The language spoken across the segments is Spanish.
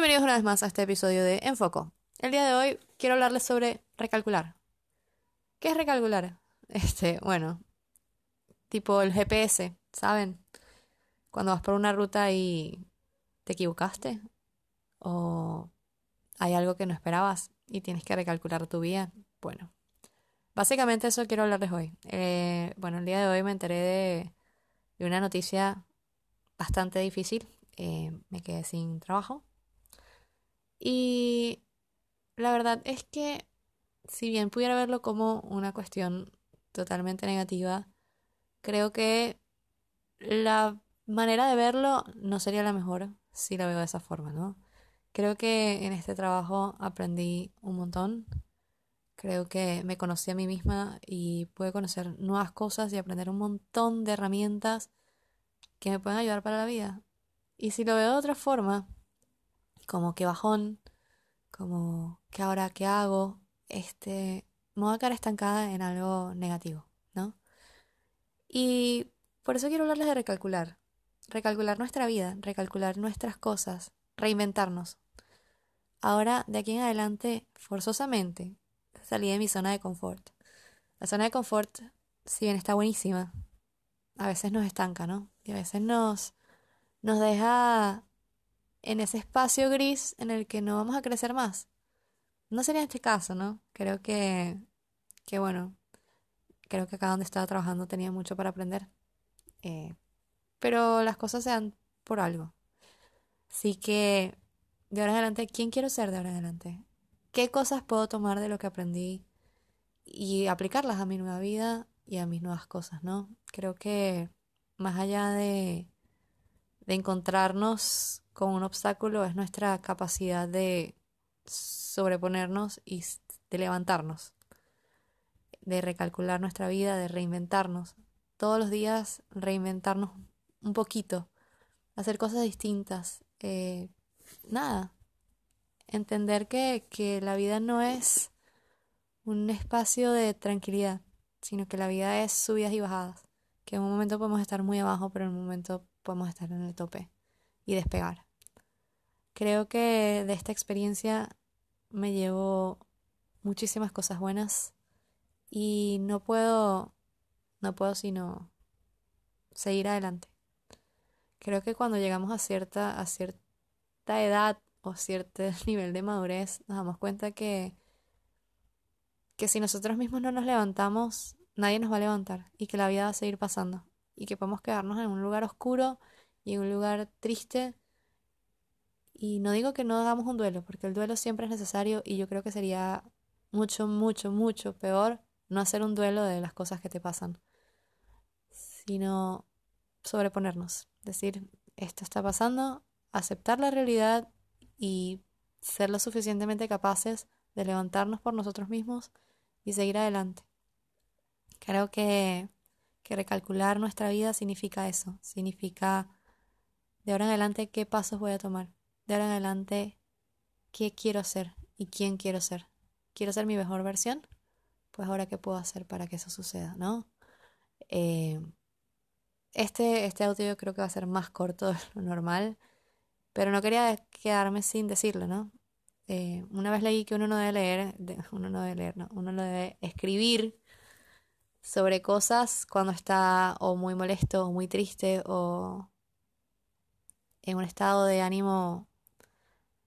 vez más a este episodio de Enfoco. El día de hoy quiero hablarles sobre recalcular. ¿Qué es recalcular? Este, bueno, tipo el GPS, ¿saben? Cuando vas por una ruta y te equivocaste o hay algo que no esperabas y tienes que recalcular tu vía. Bueno, básicamente eso quiero hablarles hoy. Eh, bueno, el día de hoy me enteré de, de una noticia bastante difícil. Eh, me quedé sin trabajo. Y la verdad es que si bien pudiera verlo como una cuestión totalmente negativa, creo que la manera de verlo no sería la mejor si la veo de esa forma, ¿no? Creo que en este trabajo aprendí un montón. Creo que me conocí a mí misma y pude conocer nuevas cosas y aprender un montón de herramientas que me pueden ayudar para la vida. Y si lo veo de otra forma, como que bajón, como que ahora qué hago, este, voy a estancada en algo negativo, ¿no? Y por eso quiero hablarles de recalcular. Recalcular nuestra vida, recalcular nuestras cosas, reinventarnos. Ahora, de aquí en adelante, forzosamente, salí de mi zona de confort. La zona de confort, si bien está buenísima, a veces nos estanca, ¿no? Y a veces nos, nos deja en ese espacio gris en el que no vamos a crecer más. No sería este caso, ¿no? Creo que, que bueno, creo que acá donde estaba trabajando tenía mucho para aprender. Eh, pero las cosas se dan por algo. Así que, de ahora en adelante, ¿quién quiero ser de ahora en adelante? ¿Qué cosas puedo tomar de lo que aprendí y aplicarlas a mi nueva vida y a mis nuevas cosas, ¿no? Creo que más allá de, de encontrarnos con un obstáculo es nuestra capacidad de sobreponernos y de levantarnos, de recalcular nuestra vida, de reinventarnos. Todos los días reinventarnos un poquito, hacer cosas distintas. Eh, nada, entender que, que la vida no es un espacio de tranquilidad, sino que la vida es subidas y bajadas, que en un momento podemos estar muy abajo, pero en un momento podemos estar en el tope y despegar. Creo que de esta experiencia me llevo muchísimas cosas buenas y no puedo, no puedo sino seguir adelante. Creo que cuando llegamos a cierta, a cierta edad o cierto nivel de madurez, nos damos cuenta que, que si nosotros mismos no nos levantamos, nadie nos va a levantar y que la vida va a seguir pasando y que podemos quedarnos en un lugar oscuro y en un lugar triste y no digo que no hagamos un duelo, porque el duelo siempre es necesario y yo creo que sería mucho, mucho, mucho peor no hacer un duelo de las cosas que te pasan, sino sobreponernos, decir, esto está pasando, aceptar la realidad y ser lo suficientemente capaces de levantarnos por nosotros mismos y seguir adelante. Creo que, que recalcular nuestra vida significa eso, significa de ahora en adelante qué pasos voy a tomar de ahora en adelante qué quiero ser y quién quiero ser. ¿Quiero ser mi mejor versión? Pues ahora qué puedo hacer para que eso suceda, ¿no? Eh, este, este audio yo creo que va a ser más corto de lo normal, pero no quería quedarme sin decirlo, ¿no? Eh, una vez leí que uno no debe leer, uno no debe leer, no, uno no debe escribir sobre cosas cuando está o muy molesto o muy triste o en un estado de ánimo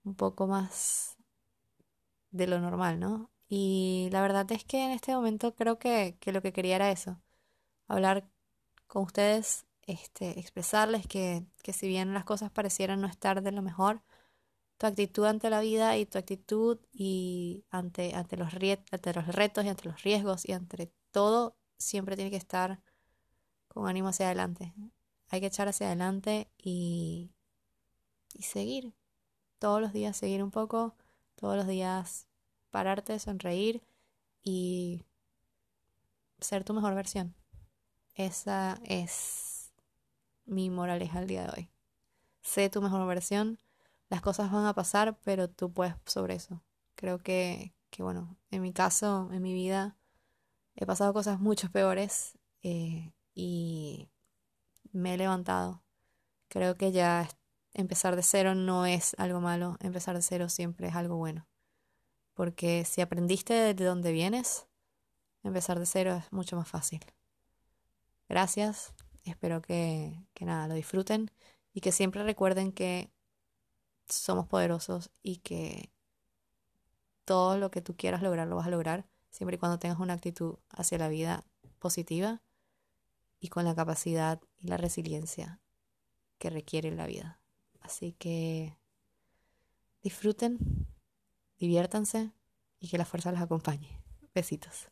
un poco más de lo normal, ¿no? Y la verdad es que en este momento creo que, lo que quería era eso, hablar con ustedes, este, expresarles que, que si bien las cosas parecieran no estar de lo mejor, tu actitud ante la vida y tu actitud y ante, ante, los, ante los retos y ante los riesgos y ante todo siempre tiene que estar con ánimo hacia adelante. Hay que echar hacia adelante y, y seguir, todos los días seguir un poco, todos los días pararte, sonreír y ser tu mejor versión. Esa es mi moraleja el día de hoy. Sé tu mejor versión, las cosas van a pasar, pero tú puedes sobre eso. Creo que, que bueno, en mi caso, en mi vida, he pasado cosas mucho peores eh, y me he levantado. Creo que ya empezar de cero no es algo malo, empezar de cero siempre es algo bueno. Porque si aprendiste de dónde vienes, empezar de cero es mucho más fácil. Gracias, espero que, que nada, lo disfruten y que siempre recuerden que somos poderosos y que todo lo que tú quieras lograr lo vas a lograr siempre y cuando tengas una actitud hacia la vida positiva y con la capacidad y la resiliencia que requiere la vida. Así que disfruten, diviértanse y que la fuerza los acompañe. Besitos.